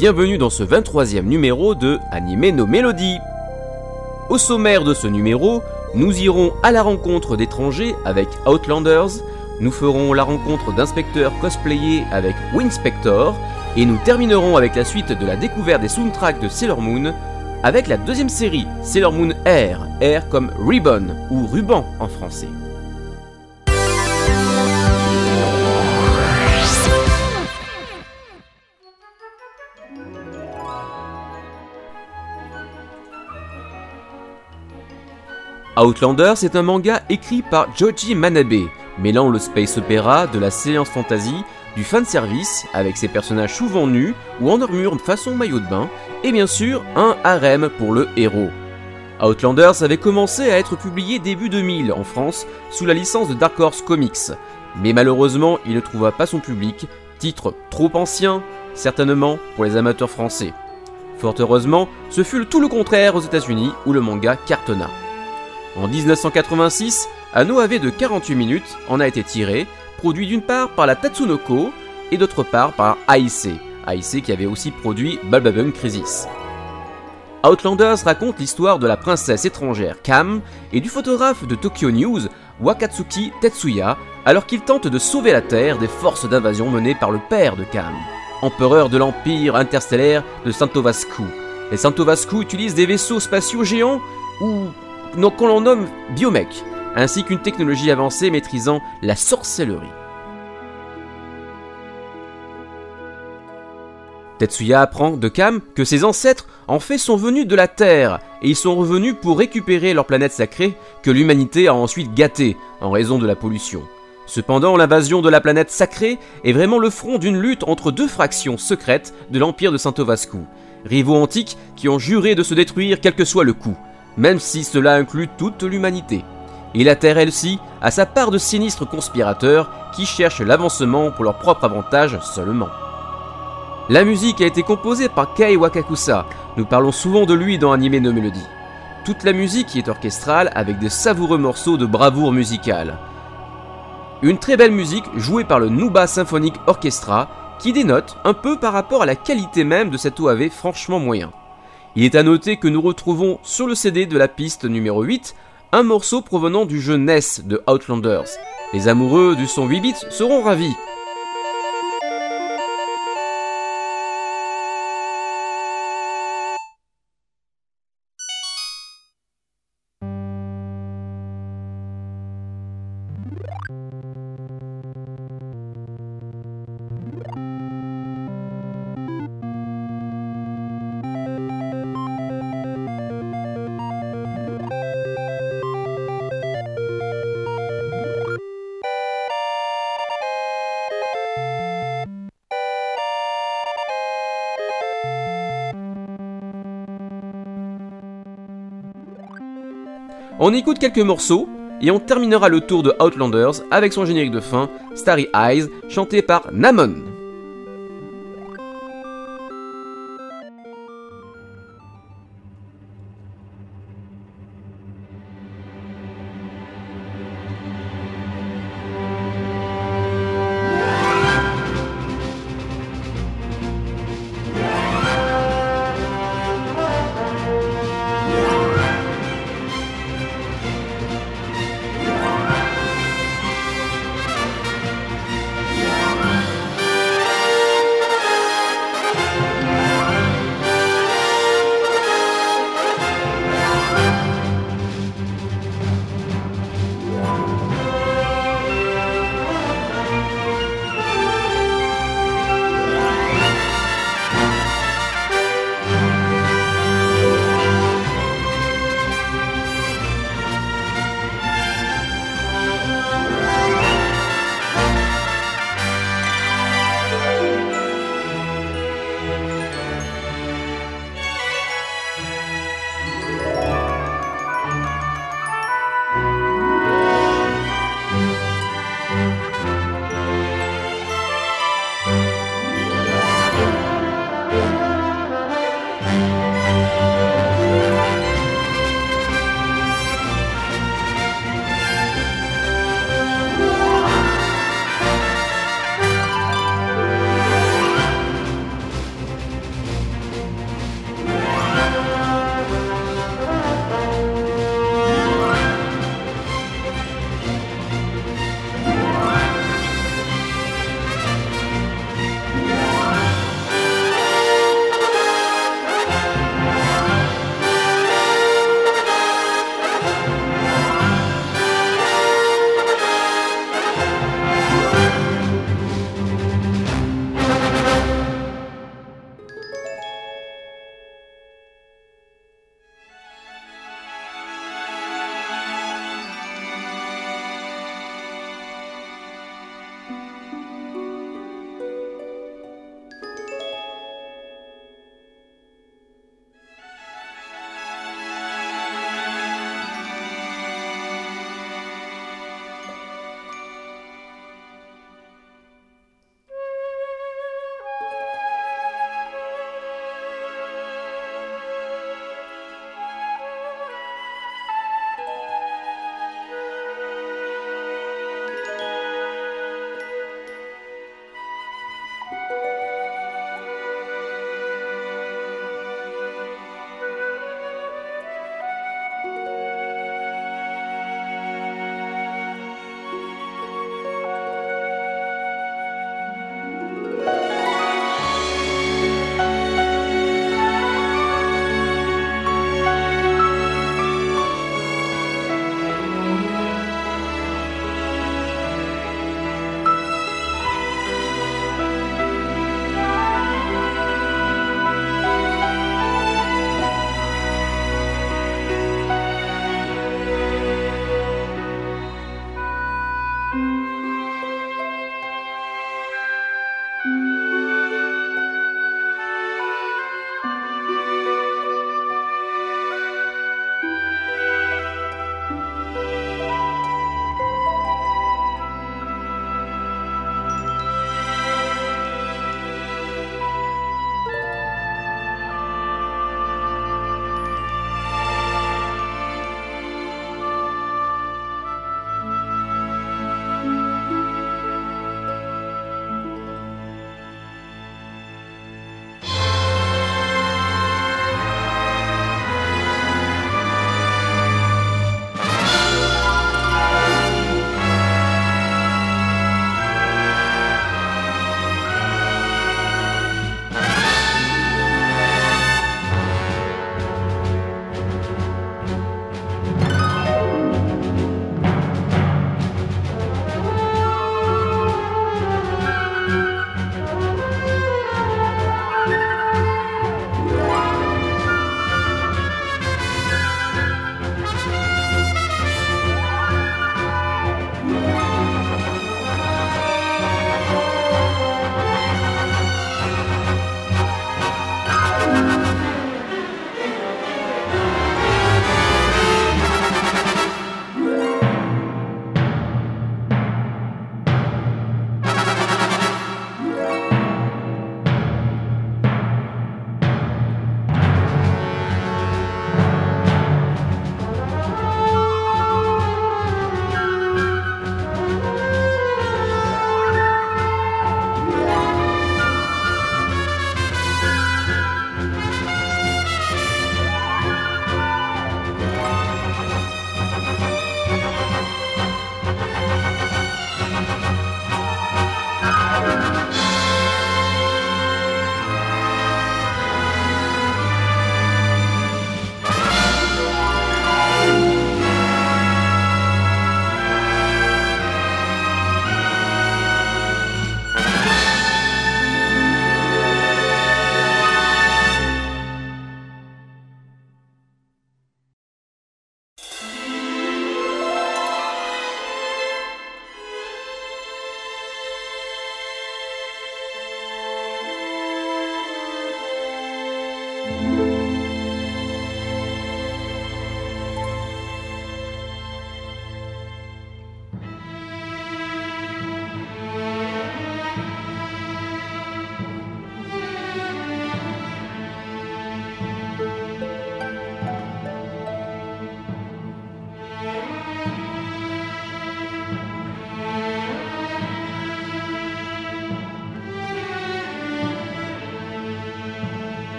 Bienvenue dans ce 23e numéro de Animer nos mélodies. Au sommaire de ce numéro, nous irons à la rencontre d'étrangers avec Outlanders, nous ferons la rencontre d'inspecteurs cosplayés avec Winspector, et nous terminerons avec la suite de la découverte des soundtracks de Sailor Moon avec la deuxième série Sailor Moon Air, Air comme Ribbon ou ruban en français. Outlander, c'est un manga écrit par Joji Manabe, mêlant le space opéra, de la séance fantasy, du fanservice, avec ses personnages souvent nus ou en armure façon maillot de bain, et bien sûr un harem pour le héros. Outlanders avait commencé à être publié début 2000 en France sous la licence de Dark Horse Comics, mais malheureusement il ne trouva pas son public, titre trop ancien, certainement pour les amateurs français. Fort heureusement, ce fut tout le contraire aux États-Unis où le manga cartonna. En 1986, un OAV de 48 minutes en a été tiré, produit d'une part par la Tatsunoko et d'autre part par AIC, AIC qui avait aussi produit Bulbabun Crisis. Outlanders raconte l'histoire de la princesse étrangère Kam et du photographe de Tokyo News, Wakatsuki Tetsuya, alors qu'il tente de sauver la Terre des forces d'invasion menées par le père de Kam, empereur de l'empire interstellaire de Santovascu. Les Santovascu utilisent des vaisseaux spatiaux géants ou qu'on l'on nomme biomech, ainsi qu'une technologie avancée maîtrisant la sorcellerie. Tetsuya apprend de Kam que ses ancêtres en fait sont venus de la Terre et ils sont revenus pour récupérer leur planète sacrée que l'humanité a ensuite gâtée en raison de la pollution. Cependant, l'invasion de la planète sacrée est vraiment le front d'une lutte entre deux fractions secrètes de l'empire de Saint-Ovascu, rivaux antiques qui ont juré de se détruire quel que soit le coup même si cela inclut toute l'humanité. Et la Terre elle-ci a sa part de sinistres conspirateurs qui cherchent l'avancement pour leur propre avantage seulement. La musique a été composée par Kei Wakakusa, nous parlons souvent de lui dans Anime no Melody. Toute la musique est orchestrale avec de savoureux morceaux de bravoure musicale. Une très belle musique jouée par le Nuba Symphonic Orchestra qui dénote un peu par rapport à la qualité même de cet OAV franchement moyen. Il est à noter que nous retrouvons sur le CD de la piste numéro 8 un morceau provenant du jeu NES de Outlanders. Les amoureux du son 8 bits seront ravis. On écoute quelques morceaux et on terminera le tour de Outlanders avec son générique de fin, Starry Eyes, chanté par Namon.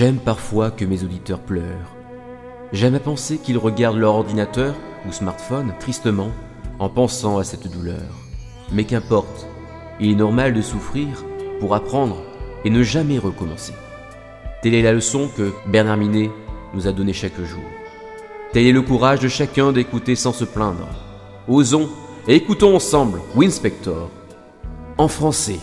J'aime parfois que mes auditeurs pleurent. J'aime à penser qu'ils regardent leur ordinateur ou smartphone tristement en pensant à cette douleur. Mais qu'importe, il est normal de souffrir pour apprendre et ne jamais recommencer. Telle est la leçon que Bernard Minet nous a donnée chaque jour. Tel est le courage de chacun d'écouter sans se plaindre. Osons et écoutons ensemble Winspector en français.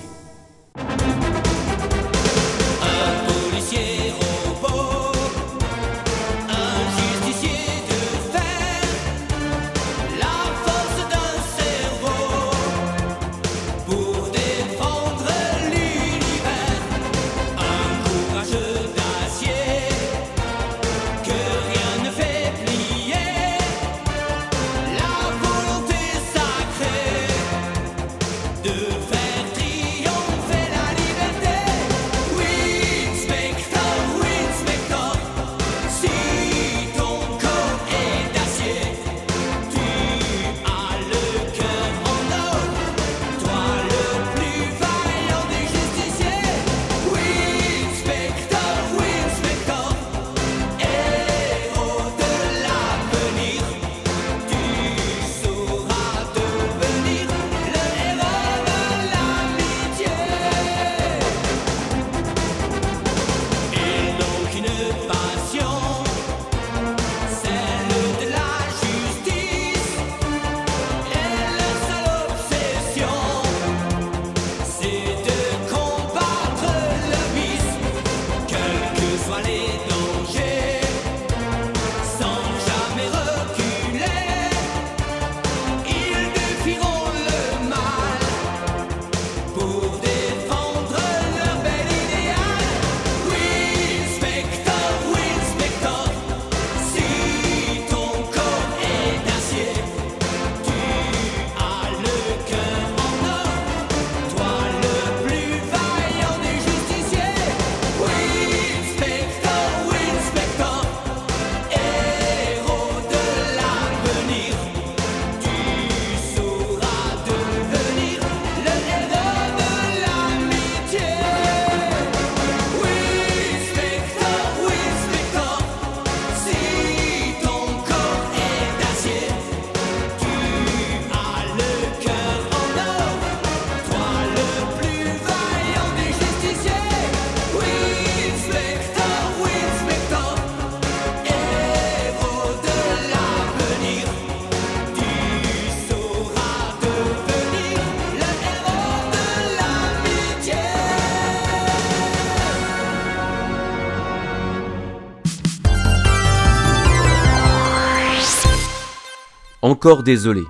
Encore désolé.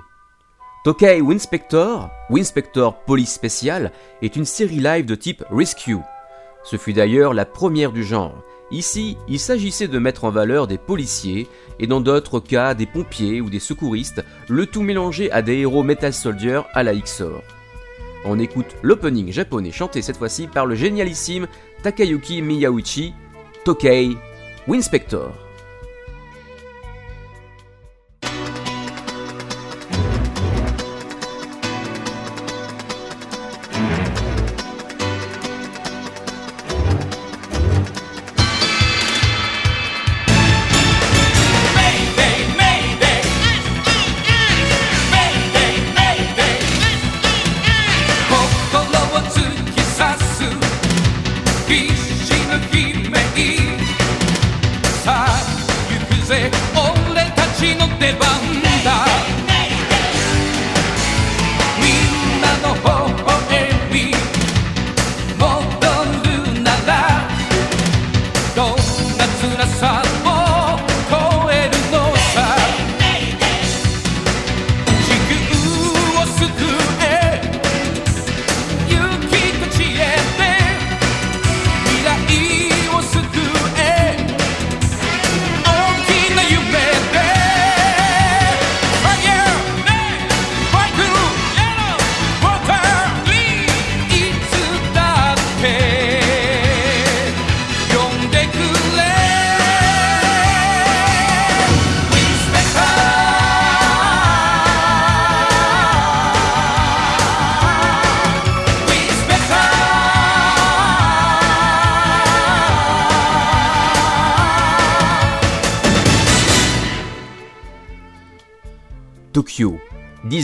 Tokei Winspector, Winspector Police Spécial, est une série live de type Rescue. Ce fut d'ailleurs la première du genre. Ici, il s'agissait de mettre en valeur des policiers et dans d'autres cas des pompiers ou des secouristes, le tout mélangé à des héros Metal Soldier à la XOR. On écoute l'opening japonais chanté cette fois-ci par le génialissime Takayuki Miyauchi, Tokei Winspector.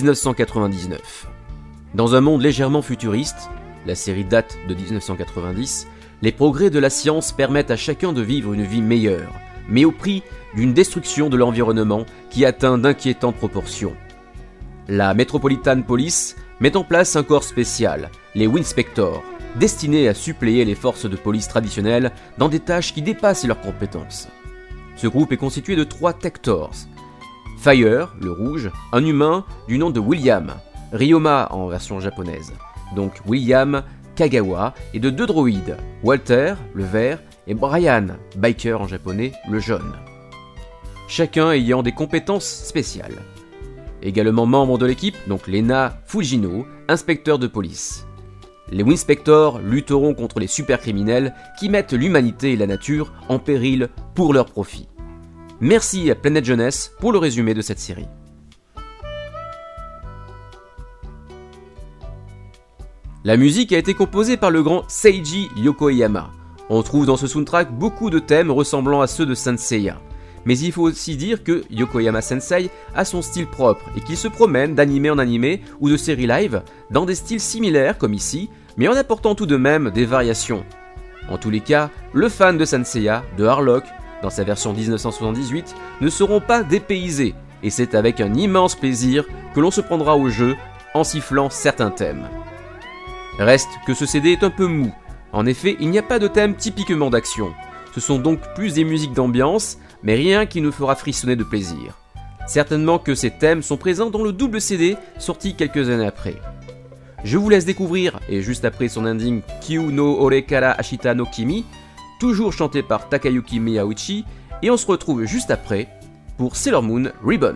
1999. Dans un monde légèrement futuriste, la série date de 1990, les progrès de la science permettent à chacun de vivre une vie meilleure, mais au prix d'une destruction de l'environnement qui atteint d'inquiétantes proportions. La Metropolitan Police met en place un corps spécial, les Winspectors, destinés à suppléer les forces de police traditionnelles dans des tâches qui dépassent leurs compétences. Ce groupe est constitué de trois Tectors, Fire, le rouge, un humain du nom de William, Ryoma en version japonaise, donc William Kagawa, et de deux droïdes, Walter, le vert, et Brian, biker en japonais, le jaune. Chacun ayant des compétences spéciales. Également membre de l'équipe, donc Lena Fujino, inspecteur de police. Les Winspectors lutteront contre les supercriminels qui mettent l'humanité et la nature en péril pour leur profit. Merci à Planète Jeunesse pour le résumé de cette série. La musique a été composée par le grand Seiji Yokoyama. On trouve dans ce soundtrack beaucoup de thèmes ressemblant à ceux de Senseiya. Mais il faut aussi dire que Yokoyama Sensei a son style propre et qu'il se promène d'animé en animé ou de série live dans des styles similaires comme ici, mais en apportant tout de même des variations. En tous les cas, le fan de Senseiya, de Harlock, dans sa version 1978, ne seront pas dépaysés, et c'est avec un immense plaisir que l'on se prendra au jeu en sifflant certains thèmes. Reste que ce CD est un peu mou. En effet, il n'y a pas de thème typiquement d'action. Ce sont donc plus des musiques d'ambiance, mais rien qui nous fera frissonner de plaisir. Certainement que ces thèmes sont présents dans le double CD sorti quelques années après. Je vous laisse découvrir, et juste après son ending Kyu no Orekara Ashita no Kimi, toujours chanté par Takayuki Miyauchi, et on se retrouve juste après pour Sailor Moon Ribbon.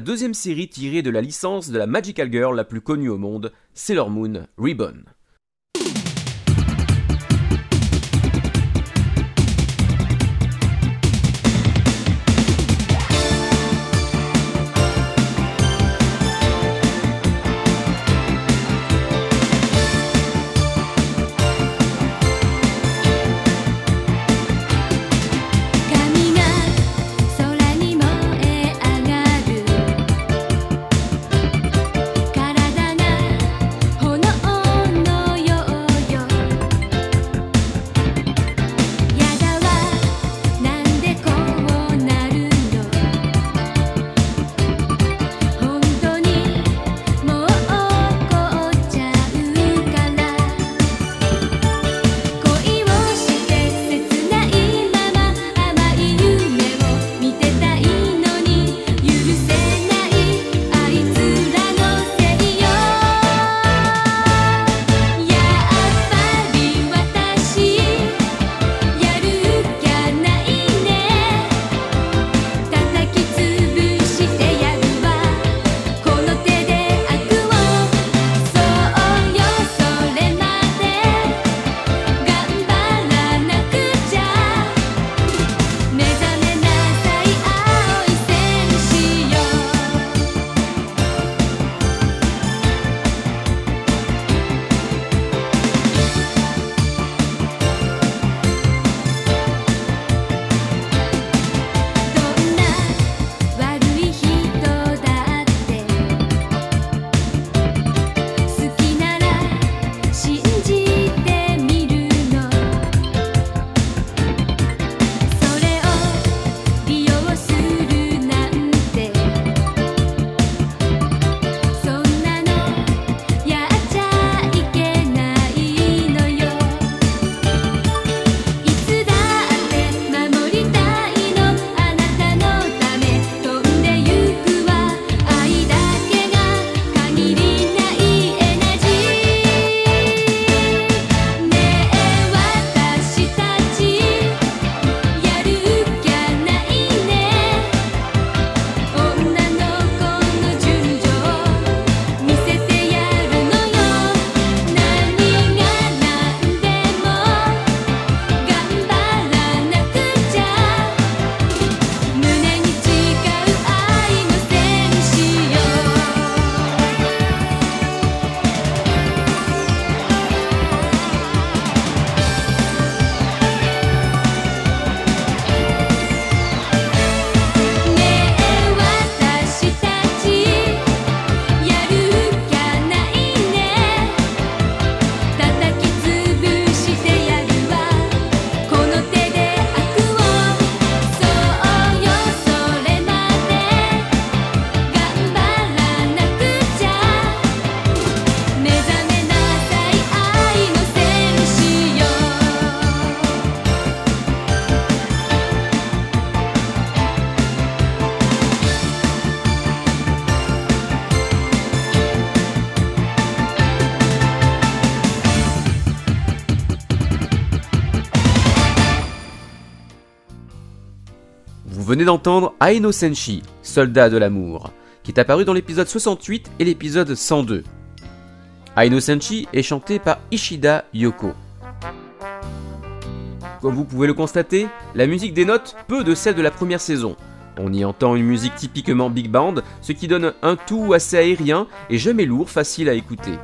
Deuxième série tirée de la licence de la Magical Girl la plus connue au monde, Sailor Moon Ribbon.「d'entendre Aino Senshi, soldat de l'amour, qui est apparu dans l'épisode 68 et l'épisode 102. Aino Senshi est chanté par Ishida Yoko. Comme vous pouvez le constater, la musique dénote peu de celle de la première saison. On y entend une musique typiquement big band, ce qui donne un tout assez aérien et jamais lourd, facile à écouter.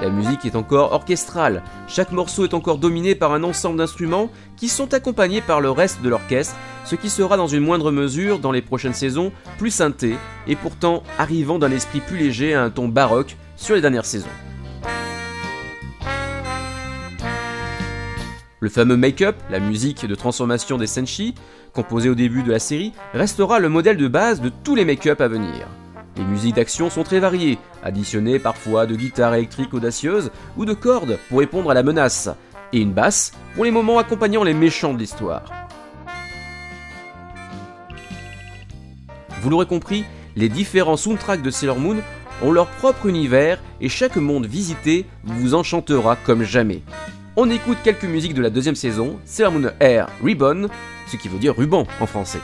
La musique est encore orchestrale, chaque morceau est encore dominé par un ensemble d'instruments qui sont accompagnés par le reste de l'orchestre, ce qui sera dans une moindre mesure dans les prochaines saisons plus synthé et pourtant arrivant d'un esprit plus léger à un ton baroque sur les dernières saisons. Le fameux make-up, la musique de transformation des Senshi, composée au début de la série, restera le modèle de base de tous les make-up à venir. Les musiques d'action sont très variées, additionnées parfois de guitares électriques audacieuses ou de cordes pour répondre à la menace, et une basse pour les moments accompagnant les méchants de l'histoire. Vous l'aurez compris, les différents soundtracks de Sailor Moon ont leur propre univers et chaque monde visité vous enchantera comme jamais. On écoute quelques musiques de la deuxième saison, Sailor Moon Air Ribbon, ce qui veut dire ruban en français.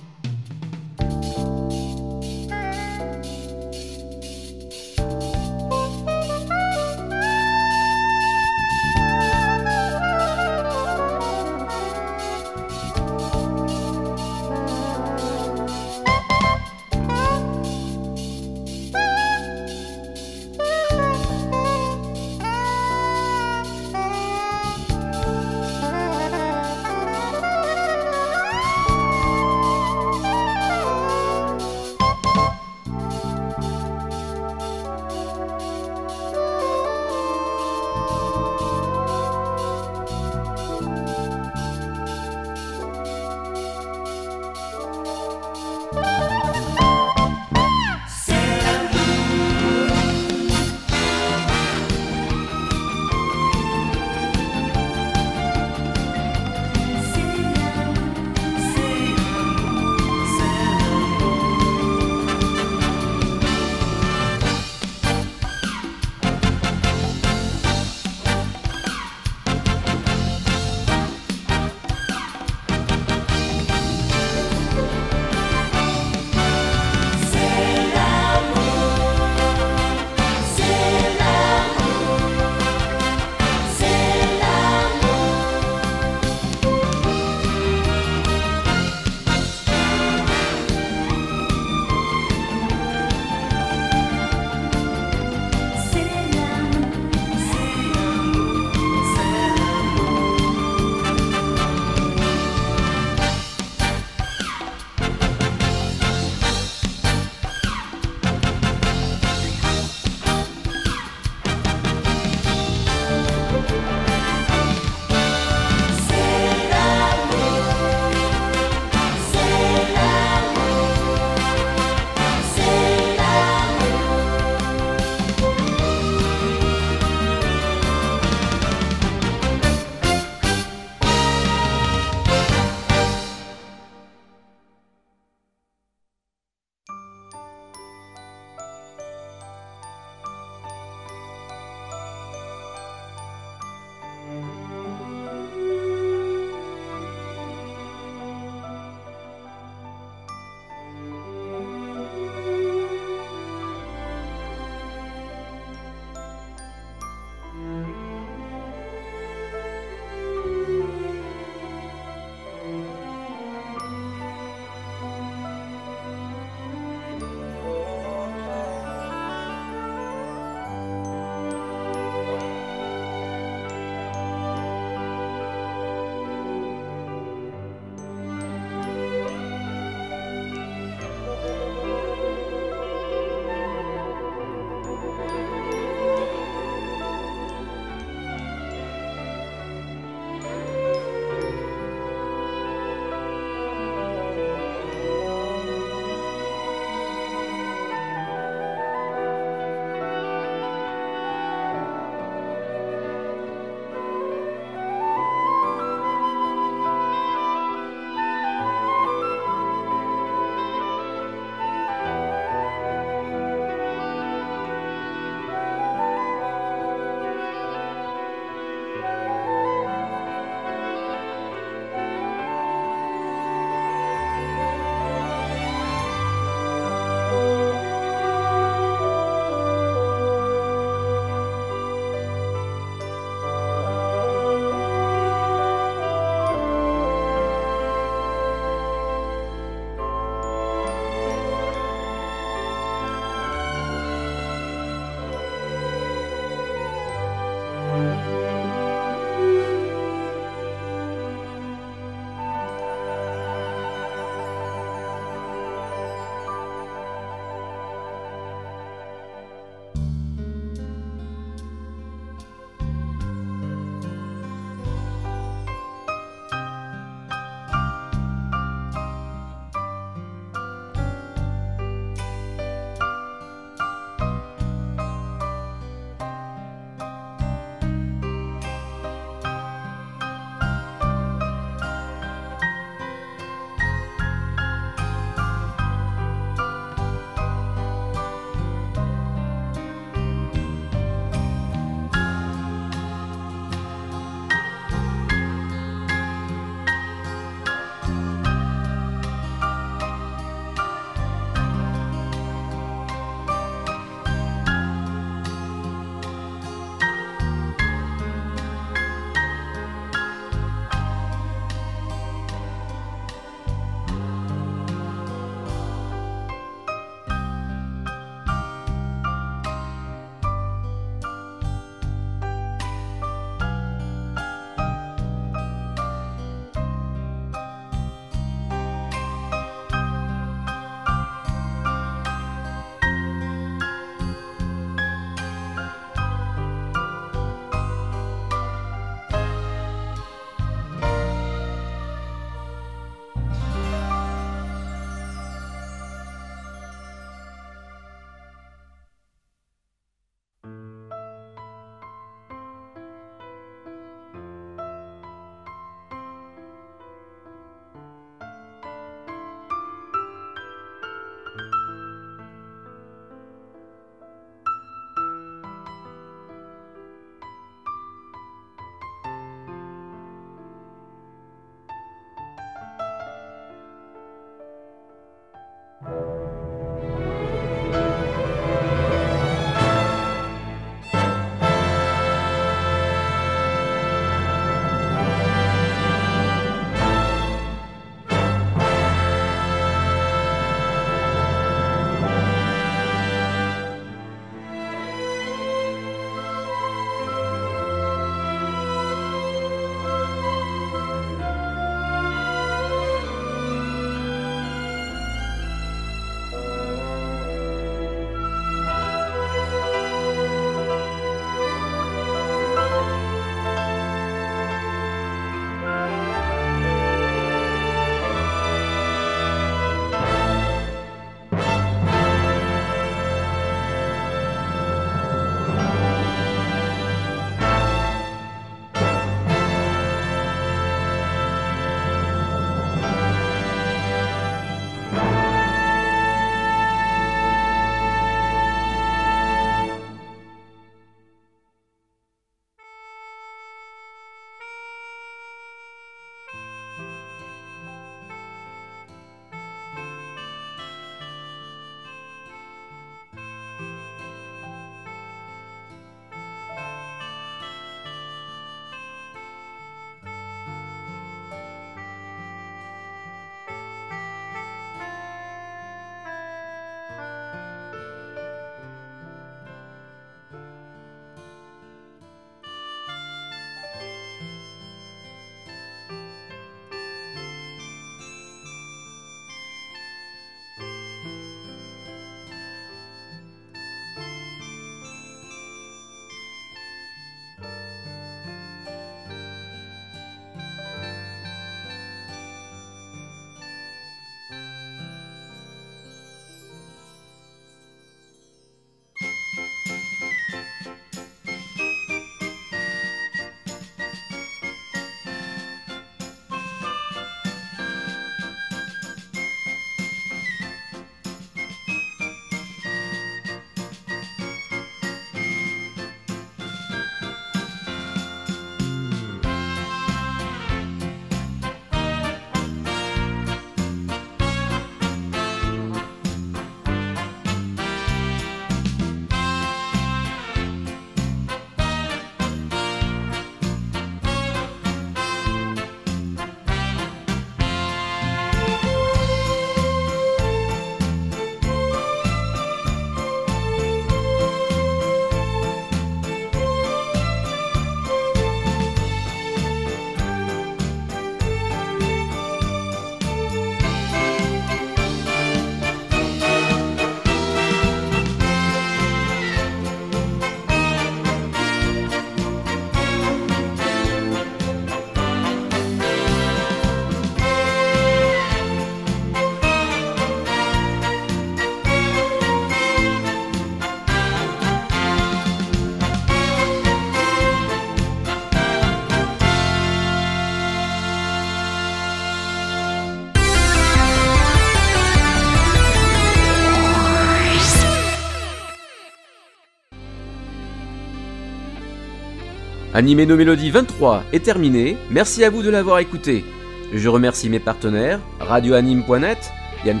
Animé nos mélodies 23 est terminé. Merci à vous de l'avoir écouté. Je remercie mes partenaires, radioanime.net, Yann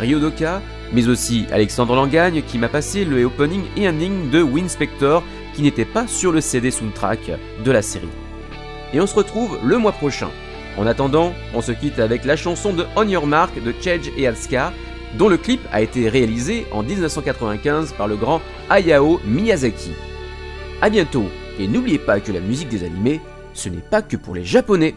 Ryodoka, mais aussi Alexandre Langagne qui m'a passé le opening et ending de Winspector qui n'était pas sur le CD soundtrack de la série. Et on se retrouve le mois prochain. En attendant, on se quitte avec la chanson de On Your Mark de Chedge et Alska, dont le clip a été réalisé en 1995 par le grand Hayao Miyazaki. A bientôt et n'oubliez pas que la musique des animés, ce n'est pas que pour les japonais.